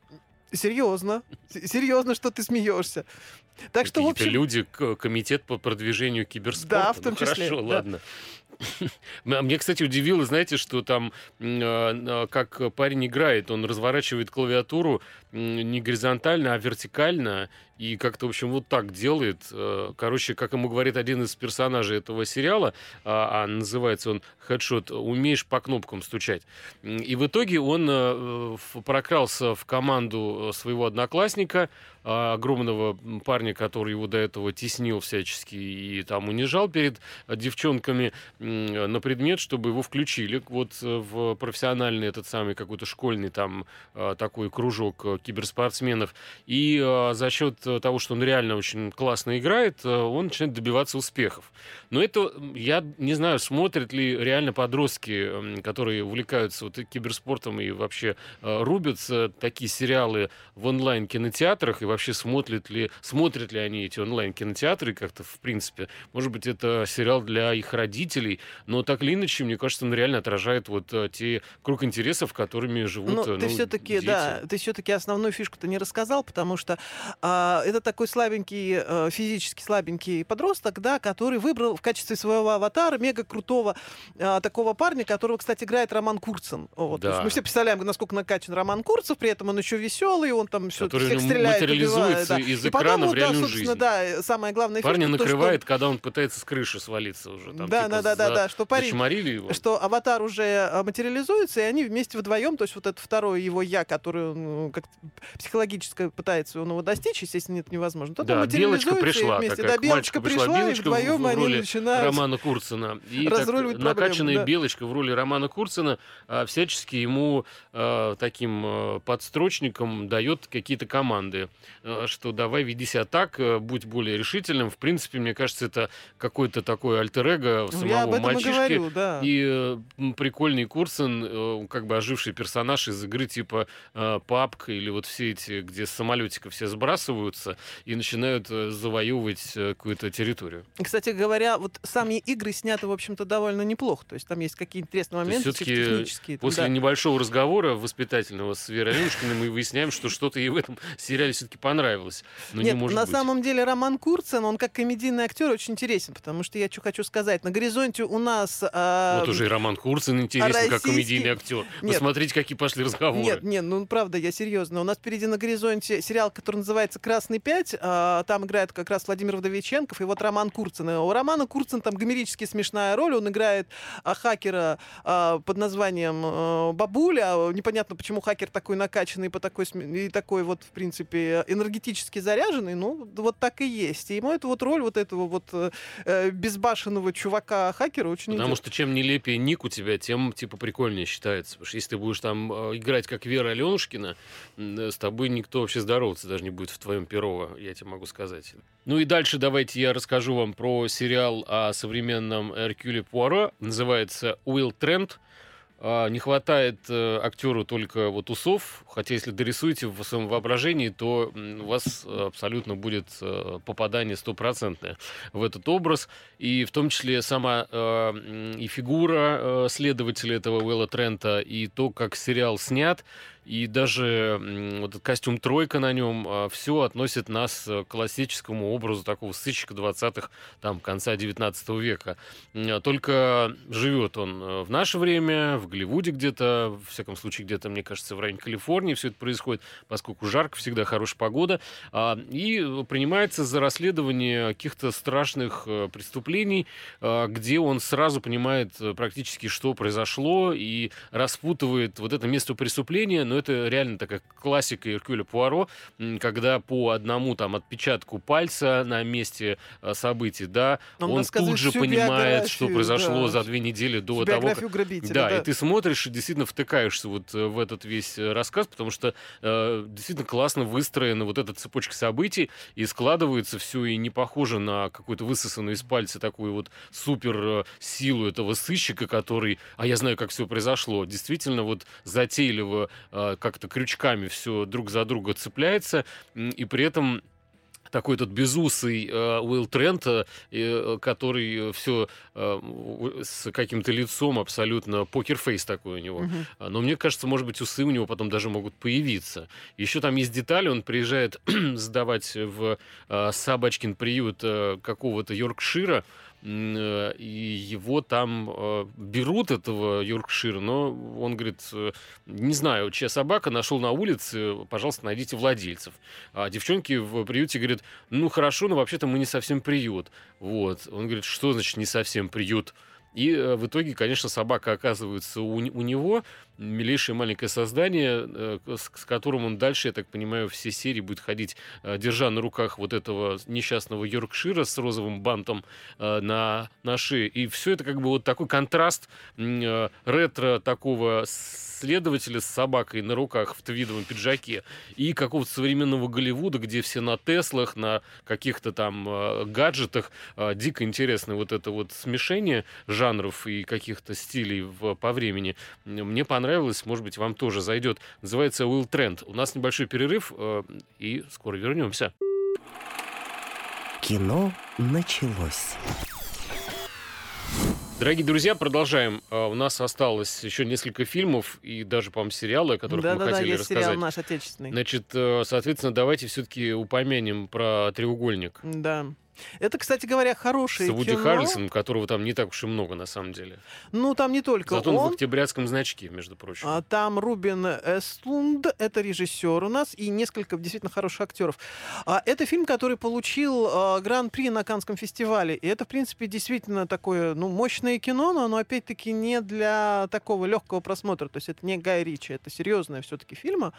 Серьезно, серьезно, что ты смеешься. Так что, в общем, люди, комитет по продвижению киберспорта. Да, в том Ну, числе, Хорошо, да. ладно. А Мне, кстати, удивило, знаете, что там, э, э, как парень играет, он разворачивает клавиатуру не горизонтально, а вертикально, и как-то, в общем, вот так делает. Э, короче, как ему говорит один из персонажей этого сериала, а, а называется он «Хедшот», умеешь по кнопкам стучать. И в итоге он э, прокрался в команду своего одноклассника, а, огромного парня, который его до этого теснил всячески и там унижал перед девчонками на предмет, чтобы его включили вот в профессиональный этот самый какой-то школьный там такой кружок киберспортсменов. И за счет Э, того, что он реально очень классно играет, э, он начинает добиваться успехов. Но это, я не знаю, смотрят ли реально подростки, которые увлекаются вот киберспортом и вообще э, рубятся такие сериалы в онлайн-кинотеатрах, и вообще смотрят ли, смотрят ли они эти онлайн-кинотеатры как-то, в принципе. Может быть, это сериал для их родителей, но так или иначе, мне кажется, он реально отражает вот те круг интересов, которыми живут ну, ты ну, все-таки, да, ты все-таки основную фишку-то не рассказал, потому что а, это такой слабенький, а, физически слабенький подросток, да, который выбрал в качестве своего аватара мега крутого а, такого парня, которого, кстати, играет Роман Курцин. Вот. Да. мы все представляем, насколько накачан Роман Курцев, при этом он еще веселый, он там все всех стреляет, материализуется убивает, да. из И экрана потом, в реальную да, жизнь. да, самое главное Парня то, накрывает, что... когда он пытается с крыши свалиться уже. Там, Да, типа, да, да, да, за- да, что парень, его. что аватар уже а, материализуется, и они вместе вдвоем, то есть вот это второе его я, которое ну, как психологическое пытается он его достичь, естественно, это невозможно. То Да, Белочка пришла, вместе. такая Да, белочка пришла пришла, Белочка и в- вдвоем в они роли начинают. Романа Курцина. И так, проблему, накачанная да. Белочка в роли Романа Курцина а, всячески ему а, таким а, подстрочником дает какие-то команды, а, что давай веди себя так, а, будь более решительным. В принципе, мне кажется, это какой-то такой альтер-эго Ну, самого этом и мальчишки. говорю, да. И м, прикольный Курцин, э, как бы оживший персонаж из игры типа э, Папка или вот все эти, где с самолетика все сбрасываются и начинают э, завоевывать э, какую-то территорию. Кстати говоря, вот сами игры сняты, в общем-то, довольно неплохо. То есть там есть какие интересные моменты там, После да. небольшого разговора воспитательного с Верой Аленушкиной мы выясняем, что что-то ей в этом сериале все-таки понравилось. Но Нет, не может на быть. самом деле Роман Курцин, он как комедийный актер очень интересен, потому что я что хочу сказать. На горизонте у нас... а, Вот уже и Роман Курцин интересен, как российский- комедийный актер. Нет. Посмотрите, какие пошли разговоры. Нет, нет, ну правда, я серьезно. У нас впереди на горизонте сериал, который называется «Красный 5». а, Там играет как раз Владимир Вдовиченков и вот Роман Курцин. У Романа Курцин там гомерически смешная роль. Он играет а, хакера а, под названием а, Бабуля. Непонятно, почему хакер такой накачанный по такой, и такой вот, в принципе, энергетически заряженный. Ну, вот так и есть. И ему эту вот роль вот этого вот э, э, безбашенного чувака-хакера очень Потому идет. что чем нелепее ник у тебя, тем типа прикольнее считается. Потому что если ты будешь там э, играть как Вера Аленушкина, э, с тобой никто вообще здороваться даже не будет в твоем Перово, я тебе могу сказать. Ну и дальше давайте я расскажу вам про сериал о современном Эркюле Пуаро. Называется «Уилл Трент». А, Не хватает э, актеру только вот усов, хотя если дорисуете в своем воображении, то у вас абсолютно будет э, попадание стопроцентное в этот образ, и в том числе сама э, и фигура следователя этого Уэлла Трента, и то, как сериал снят, и даже вот этот костюм тройка на нем, все относит нас э, к классическому образу такого сыщика 20-х, там, конца 19 века. Только живет он э, в наше время, в Голливуде где-то, в всяком случае, где-то, мне кажется, в районе Калифорнии все это происходит, поскольку жарко, всегда хорошая погода, а, и принимается за расследование каких-то страшных э, преступлений, а, где он сразу понимает э, практически, что произошло, и распутывает вот это место преступления, но это реально такая классика Иркюля Пуаро, когда по одному там отпечатку пальца на месте э, событий, да, Он он, тут же понимает, что произошло да, за две недели до того, как... Грабителя. Да, да. и ты смотришь и действительно втыкаешься вот э, в этот весь э, рассказ, потому что э, действительно классно выстроена вот эта цепочка событий, и складывается все и не похоже на какую-то высосанную из пальца такую вот супер силу этого сыщика, который, а я знаю, как все произошло, действительно вот затейливо э, как-то крючками все друг за друга цепляется, и при этом такой тот безусый э, Уилл Трент, э, э, который все с каким-то лицом абсолютно покерфейс такой у него. А, Но мне кажется, может быть, усы у него потом даже могут появиться. Еще там есть детали, он приезжает сдавать в э, собачкин приют э, какого-то Йоркшира, э, и его там э, берут, этого Йоркшира, но он говорит, э, не знаю, чья собака, нашел на улице, пожалуйста, найдите владельцев. А девчонки в приюте говорят, ну хорошо, но вообще-то мы не совсем приют. Вот. Он говорит, что значит не совсем приют? И э, в итоге, конечно, собака оказывается у, у него, милейшее маленькое создание, э, с, с которым он дальше, я так понимаю, все серии будет ходить, э, держа на руках вот этого несчастного Йоркшира с розовым бантом на, на шее. И все это как бы вот такой контраст ретро такого следователя с собакой на руках в твидовом пиджаке и какого-то современного Голливуда, где все на Теслах, на каких-то там гаджетах. Дико интересно вот это вот смешение жанров и каких-то стилей в, по времени. Мне понравилось, может быть, вам тоже зайдет. Называется Will Trend. У нас небольшой перерыв, э, и скоро вернемся. Кино началось. Дорогие друзья, продолжаем. А, у нас осталось еще несколько фильмов и даже, по-моему, сериалы, о которых да, мы да, хотели да, есть рассказать. сериал наш отечественный. Значит, э, соответственно, давайте все-таки упомянем про треугольник. Да. Это, кстати говоря, хорошее С Вуди кино. Харрельсоном, которого там не так уж и много, на самом деле. Ну, там не только Зато он, он. в октябрьском значке, между прочим. А, Там Рубин Эстлунд, это режиссер у нас, и несколько действительно хороших актеров. А, Это фильм, который получил а, гран-при на Канском фестивале. И это, в принципе, действительно такое ну, мощное кино, но оно, опять-таки, не для такого легкого просмотра. То есть это не Гай Ричи, это серьезная все-таки фильма.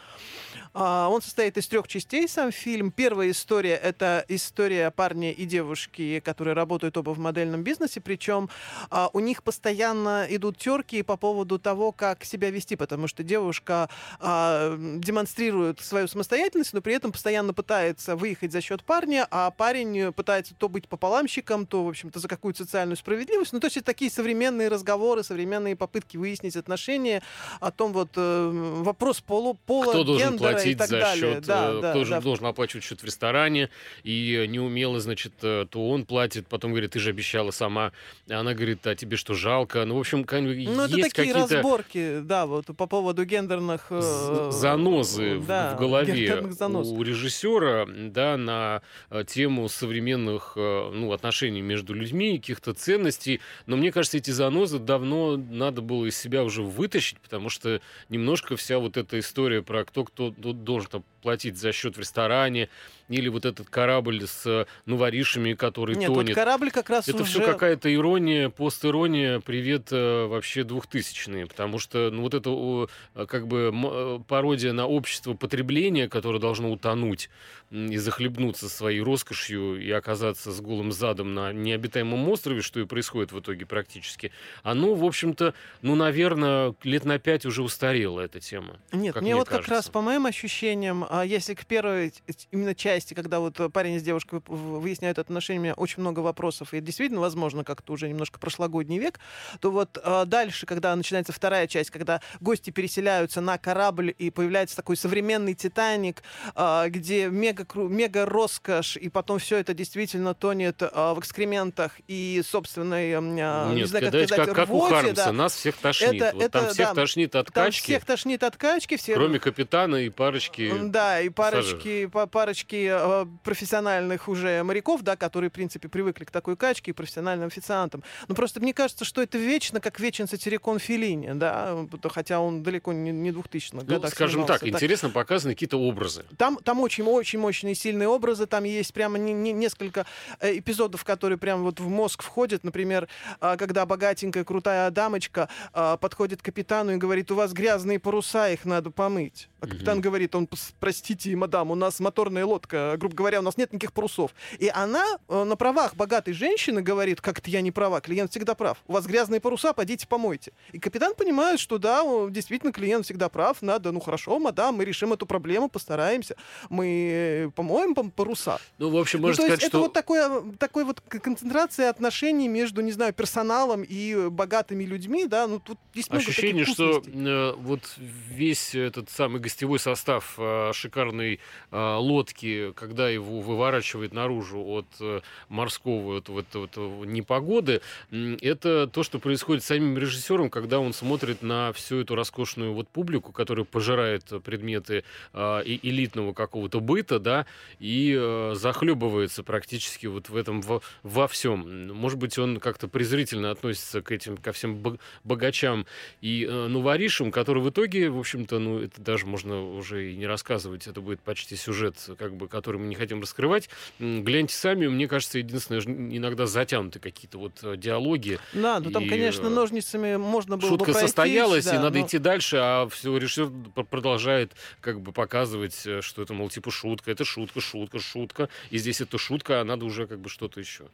А, Он состоит из трех частей, сам фильм. Первая история — это история парня и девушки, которые работают оба в модельном бизнесе, причем а, у них постоянно идут терки по поводу того, как себя вести, потому что девушка а, демонстрирует свою самостоятельность, но при этом постоянно пытается выехать за счет парня, а парень пытается то быть пополамщиком, то, в общем-то, за какую-то социальную справедливость. Ну, то есть это такие современные разговоры, современные попытки выяснить отношения о том вот э, вопрос полу, пола, Кто должен гендера и платить так за далее. счет, Да, э, да, кто же да. должен оплачивать счет в ресторане, и неумело, значит, э, то он платит, потом говорит, ты же обещала сама, а она говорит, а тебе что, жалко? Ну, в общем, Ну, это есть такие какие-то разборки, да, вот по поводу гендерных... э, занозы в- да, в голове у режиссера, да, на э, тему современных, э, ну, отношений между людьми, каких-то ценностей. Но мне кажется, эти занозы давно надо было из себя уже вытащить, потому что немножко вся вот эта история про кто кто должен платить за счет в ресторане, или вот этот корабль с э, новоришами, который Нет, вот тонет. корабль как раз Это уже... все какая-то ирония, постирония, привет э, вообще двухтысячные, потому что ну вот это э, как бы пародия на общество потребления, которое должно утонуть и захлебнуться своей роскошью и оказаться с голым задом на необитаемом острове, что и происходит в итоге практически. Оно, в общем-то, ну, наверное, лет на пять уже устарела эта тема. Нет, как мне, мне вот как раз кажется. по моим ощущениям, а, если к первой именно части, когда вот э, парень с девушкой выясняют отношения, очень много вопросов, и действительно, возможно, как-то уже немножко прошлогодний век, то вот а, дальше, когда начинается вторая часть, когда гости переселяются на корабль, и появляется такой современный Титаник, а, где мега, мега роскошь, и потом все это действительно тонет а, в экскрементах и собственной, а, не Нет, знаю, как сказать, как, как у Хармса, да. нас всех тошнит. Это- вот это, там всех да, тошнит от Там качки, всех тошнит от качки, все кроме капитана и парочки да, и парочки, па- парочки э, профессиональных уже моряков, да, которые, в принципе, привыкли к такой качке и профессиональным официантам. Но просто мне кажется, что это вечно, как вечен сатирикон Филини, да, хотя он далеко не, не 2000-х Ну, годах скажем снимался. так, интересно показаны какие-то образы. Там, там очень-очень мощные, сильные образы. Там есть прямо не- не- несколько э, эпизодов, которые прямо вот в мозг входят. Например, а, когда богатенькая, крутая дамочка а, подходит к капитану и говорит, у вас грязные паруса, их надо помыть. А капитан Мгм. говорит, он, «Пс, простите, мадам, у нас моторная лодка, грубо говоря, у нас нет никаких парусов. И она э, на правах богатой женщины говорит, как это я не права, клиент всегда прав. У вас грязные паруса, пойдите помойте. И капитан понимает, что да, действительно, клиент всегда прав, надо, ну хорошо, мадам, мы решим эту проблему, постараемся, мы э, помоем пом- паруса. Ну, в общем, Ну, можно есть сказать, это что... вот такое, такой вот концентрация отношений между, не знаю, персоналом и э, богатыми людьми, да, ну тут есть много Ощущение, таких что э, вот весь этот самый гостевой состав э, шикарной э, лодки, когда его выворачивает наружу от э, морского вот, вот, вот, непогоды, это то, что происходит с самим режиссером, когда он смотрит на всю эту роскошную вот публику, которая пожирает предметы э, элитного какого-то быта, да, и э, захлебывается практически вот в этом во, во всем. Может быть, он как-то презрительно относится к этим, ко всем богачам и э, новоришам, которые в итоге, в общем-то, ну, это даже можно уже и не рассказывать, это будет почти сюжет, как бы, который мы не хотим раскрывать. Гляньте сами, мне кажется, единственное, иногда затянуты какие-то вот э, диалоги. Да, ну там, и, конечно, э, ножницами можно было Шутка бы пройтись, состоялась, да, и надо но... идти дальше, а все режиссер продолжает как бы показывать, э, что это, мол, типа шутка, это шутка, шутка, шутка, и здесь это шутка, а надо уже как бы что-то еще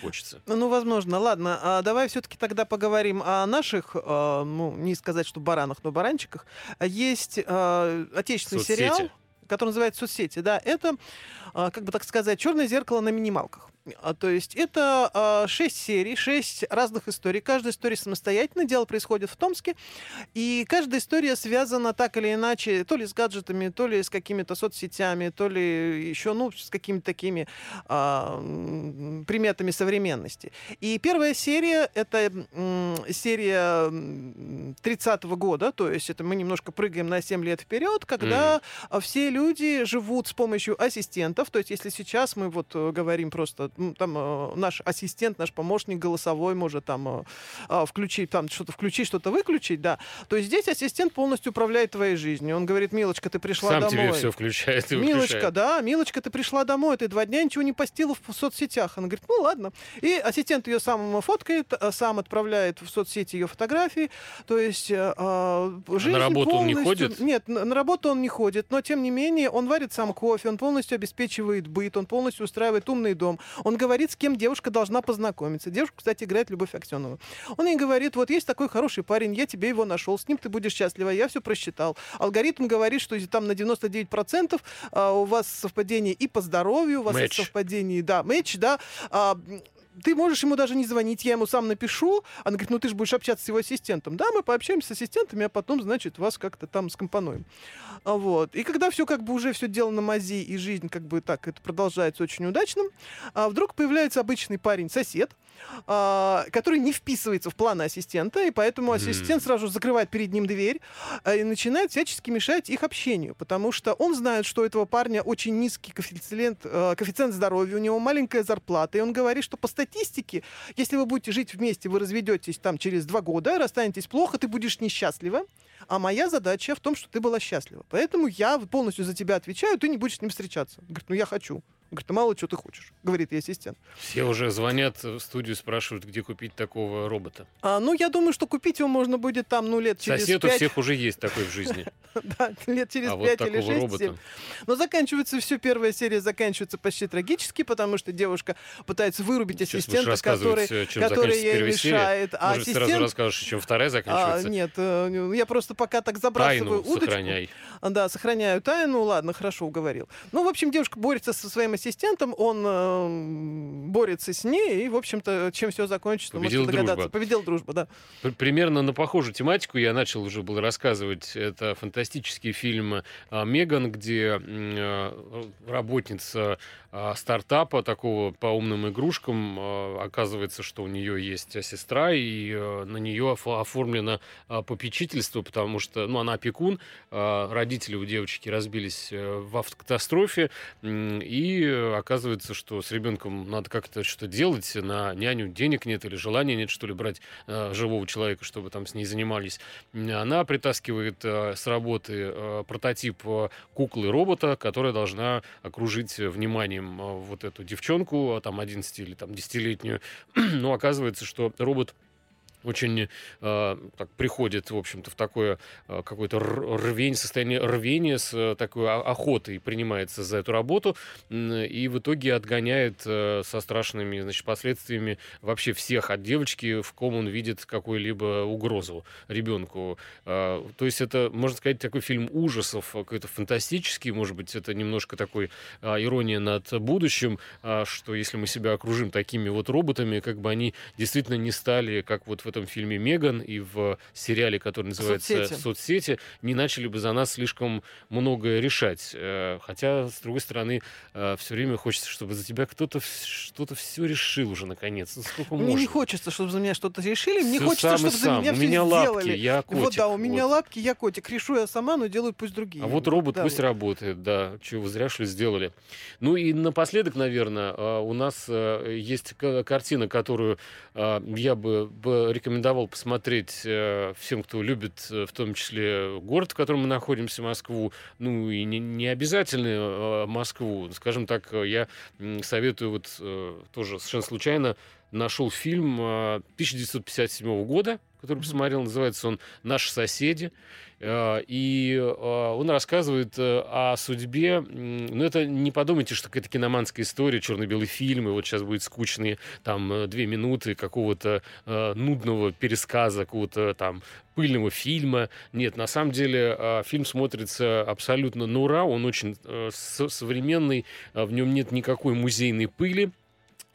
хочется. Ну, возможно. Ладно, а давай все-таки тогда поговорим о наших, э, ну, не сказать, что баранах, но баранчиках. Есть э, отечественный Соцсети. сериал, который называется «Соцсети». Да, это, э, как бы так сказать, черное зеркало на минималках. А, то есть это а, шесть серий, шесть разных историй. Каждая история самостоятельно. Дело происходит в Томске. И каждая история связана так или иначе то ли с гаджетами, то ли с какими-то соцсетями, то ли еще, ну, с какими-то такими а, приметами современности. И первая серия — это м, серия 30-го года, то есть это мы немножко прыгаем на 7 лет вперед, когда mm. все люди живут с помощью ассистентов. То есть если сейчас мы вот э, говорим просто там э, наш ассистент, наш помощник голосовой может там э, а, включить, там что-то включить, что-то выключить, да, то есть здесь ассистент полностью управляет твоей жизнью. Он говорит, Милочка, ты пришла Сам домой. тебе все включает и Милочка, выключает. да, Милочка, ты пришла домой, ты два дня ничего не постила в соцсетях. Она говорит, ну ладно. И ассистент ее сам фоткает, э, сам отправляет в соцсети ее фотографии. То есть жизнь а на работу полностью... он не ходит? Нет, на, на работу он не ходит, но тем не менее он варит сам кофе, он полностью обеспечивает быт, он полностью устраивает умный дом, он говорит, с кем девушка должна познакомиться. Девушка, кстати, играет Любовь Аксенова. Он ей говорит, вот есть такой хороший парень, я тебе его нашел, с ним ты будешь счастлива, я все просчитал. Алгоритм говорит, что там на 99% а, у вас совпадение и по здоровью, у вас совпадение, да, матч, да, а, ты можешь ему даже не звонить, я ему сам напишу. Она говорит, ну ты же будешь общаться с его ассистентом. Да, мы пообщаемся с ассистентами, а потом, значит, вас как-то там скомпонуем. А вот. И когда все как бы уже все дело на мази, и жизнь как бы так, это продолжается очень удачным, а вдруг появляется обычный парень, сосед, а, который не вписывается в планы ассистента, и поэтому ассистент сразу закрывает перед ним дверь а, и начинает всячески мешать их общению, потому что он знает, что у этого парня очень низкий коэффициент, а, коэффициент здоровья, у него маленькая зарплата, и он говорит, что по статистике, если вы будете жить вместе, вы разведетесь там через два года, расстанетесь плохо, ты будешь несчастлива, а моя задача в том, что ты была счастлива. Поэтому я полностью за тебя отвечаю, ты не будешь с ним встречаться. Говорит, ну я хочу. Говорит, ну мало что ты хочешь, говорит ей ассистент. Все уже звонят в студию, спрашивают, где купить такого робота. А, ну, я думаю, что купить его можно будет там, ну, лет через Сосед 5. у всех уже есть такой в жизни. Да, лет через а 5 вот или 6 робота. Но заканчивается все, первая серия заканчивается почти трагически, потому что девушка пытается вырубить Сейчас ассистента, который, который ей мешает. А Может, ассистент... сразу расскажешь, чем вторая заканчивается? А, нет, э, я просто пока так забрасываю Тайну удочку. сохраняй. Да, сохраняю тайну. Ладно, хорошо, уговорил. Ну, в общем, девушка борется со своим ассистентом, он э, борется с ней, и, в общем-то, чем все закончится, Победила можете догадаться. дружба. Победил дружба, да. Примерно на похожую тематику я начал уже был рассказывать. Это фантастический фильм а, «Меган», где а, работница а, стартапа такого по умным игрушкам оказывается, что у нее есть сестра, и на нее оформлено попечительство, потому что ну, она опекун, родители у девочки разбились э, в автокатастрофе, и оказывается, что с ребенком надо как-то что-то делать, на няню денег нет или желания нет, что ли, брать живого человека, чтобы там с ней занимались. Она притаскивает с работы прототип куклы-робота, которая должна окружить вниманием вот эту девчонку, там 11 или там 10-летнюю. Но оказывается, что робот очень э, так, приходит, в общем-то, в такое э, какое-то рвень, состояние рвения с э, такой охотой принимается за эту работу э, и в итоге отгоняет э, со страшными значит, последствиями вообще всех от девочки, в ком он видит какую-либо угрозу ребенку. Э, то есть это, можно сказать, такой фильм ужасов, какой-то фантастический, может быть, это немножко такой э, ирония над будущим, э, что если мы себя окружим такими вот роботами, как бы они действительно не стали, как вот в этом фильме Меган и в сериале, который называется Соцсети. «Соцсети», не начали бы за нас слишком многое решать. Э, Хотя, с другой стороны, все время хочется, чтобы за тебя кто-то что-то все решил уже наконец. Ну, сколько Мне можно? не хочется, чтобы за меня что-то решили. Мне Всё хочется, сам чтобы за сам. меня У все меня лапки, сделали. я котик. Вот да, у меня вот. лапки, я котик. Решу я сама, но делают пусть другие. А вот робот Да, пусть вот. работает, да. Чего зря что ли сделали. Ну и напоследок, наверное, а, у нас э, есть картина, которую я бы, бы рекомендовал посмотреть э, всем, кто любит, э, в том числе город, в котором мы находимся, Москву. Ну и не, не обязательно э, Москву. Скажем так, я советую вот тоже совершенно случайно нашел фильм э, 1957 года, который посмотрел, называется он «Наши соседи». Э, И э, он рассказывает э, о судьбе. м, Ну, это не подумайте, что какая-то киноманская история, черно-белый фильм, и вот сейчас будет скучные там две минуты какого-то нудного пересказа, какого-то там пыльного фильма. Нет, на самом деле фильм смотрится абсолютно на ура, он очень со- современный, в нем нет никакой музейной пыли.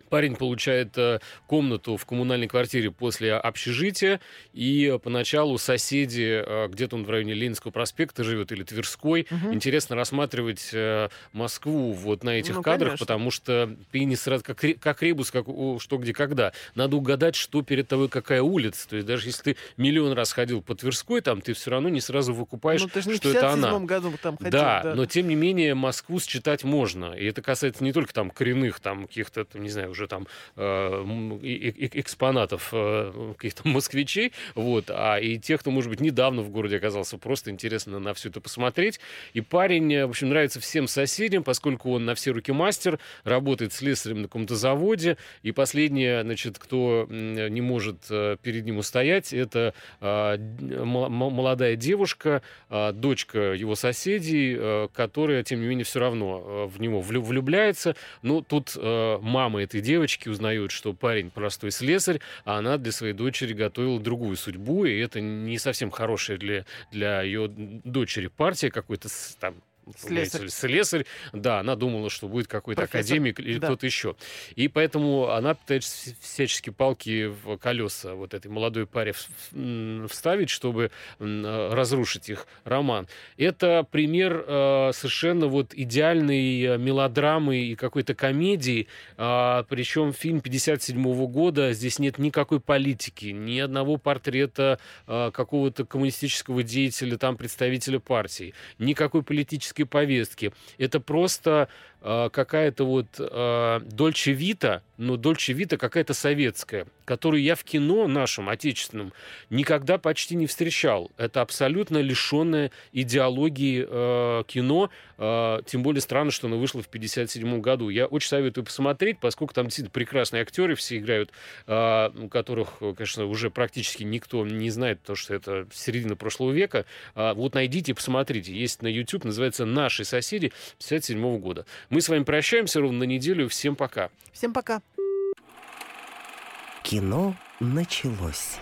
Парень получает э, комнату в коммунальной квартире после общежития, и поначалу соседи, э, где-то он в районе Ленинского проспекта живет или Тверской, Мгм. интересно рассматривать э, Москву вот на этих Ну, кадрах, конечно. потому что ты не сразу, как, как ребус, как что, где, когда. Надо угадать, что перед тобой какая улица. То есть даже если ты миллион раз ходил по Тверской, там ты все равно не сразу выкупаешь, Ну, ты же не что это она. 57 году там ходил. Да, но тем не менее Москву считать можно. И это касается не только там коренных, там каких-то, там, не знаю, уже там э, экспонатов э, каких-то москвичей, вот, а и тех, кто, может быть, недавно в городе оказался, просто интересно на все это посмотреть. И парень, э, в общем, нравится всем соседям, поскольку он на все руки мастер, работает слесарем на каком-то заводе, и последнее, значит, кто не может перед ним устоять, это м- молодая девушка, а, дочка его соседей, которая, тем не менее, все равно в него влю- влюбляется. Но тут мама этой девочки узнает, что парень простой слесарь, а она для своей дочери готовила другую судьбу, и это не совсем хорошая для, для ее дочери партия какой-то там Слесарь. слесарь, да, она думала, что будет какой-то академик или да. кто-то еще. И поэтому она пытается вс- всячески палки в колеса вот этой молодой паре вставить, чтобы э, разрушить их роман. Это пример э, совершенно вот идеальной э, мелодрамы и какой-то комедии, а, причем фильм 57 года, здесь нет никакой политики, ни одного портрета э, какого-то коммунистического деятеля, там представителя партии, никакой политической повестки. Это просто э, какая-то вот э, Дольче Вита, но Дольче Вита какая-то советская, которую я в кино нашем, отечественном, никогда почти не встречал. Это абсолютно лишенное идеологии э, кино, э, тем более странно, что оно вышло в 57 году. Я очень советую посмотреть, поскольку там действительно прекрасные актеры все играют, э, которых, конечно, уже практически никто не знает, потому что это середина прошлого века. Вот найдите и посмотрите. Есть на YouTube, называется «Наши соседи» 57 года. Мы с вами прощаемся ровно на неделю. Всем пока. Всем пока. Кино началось.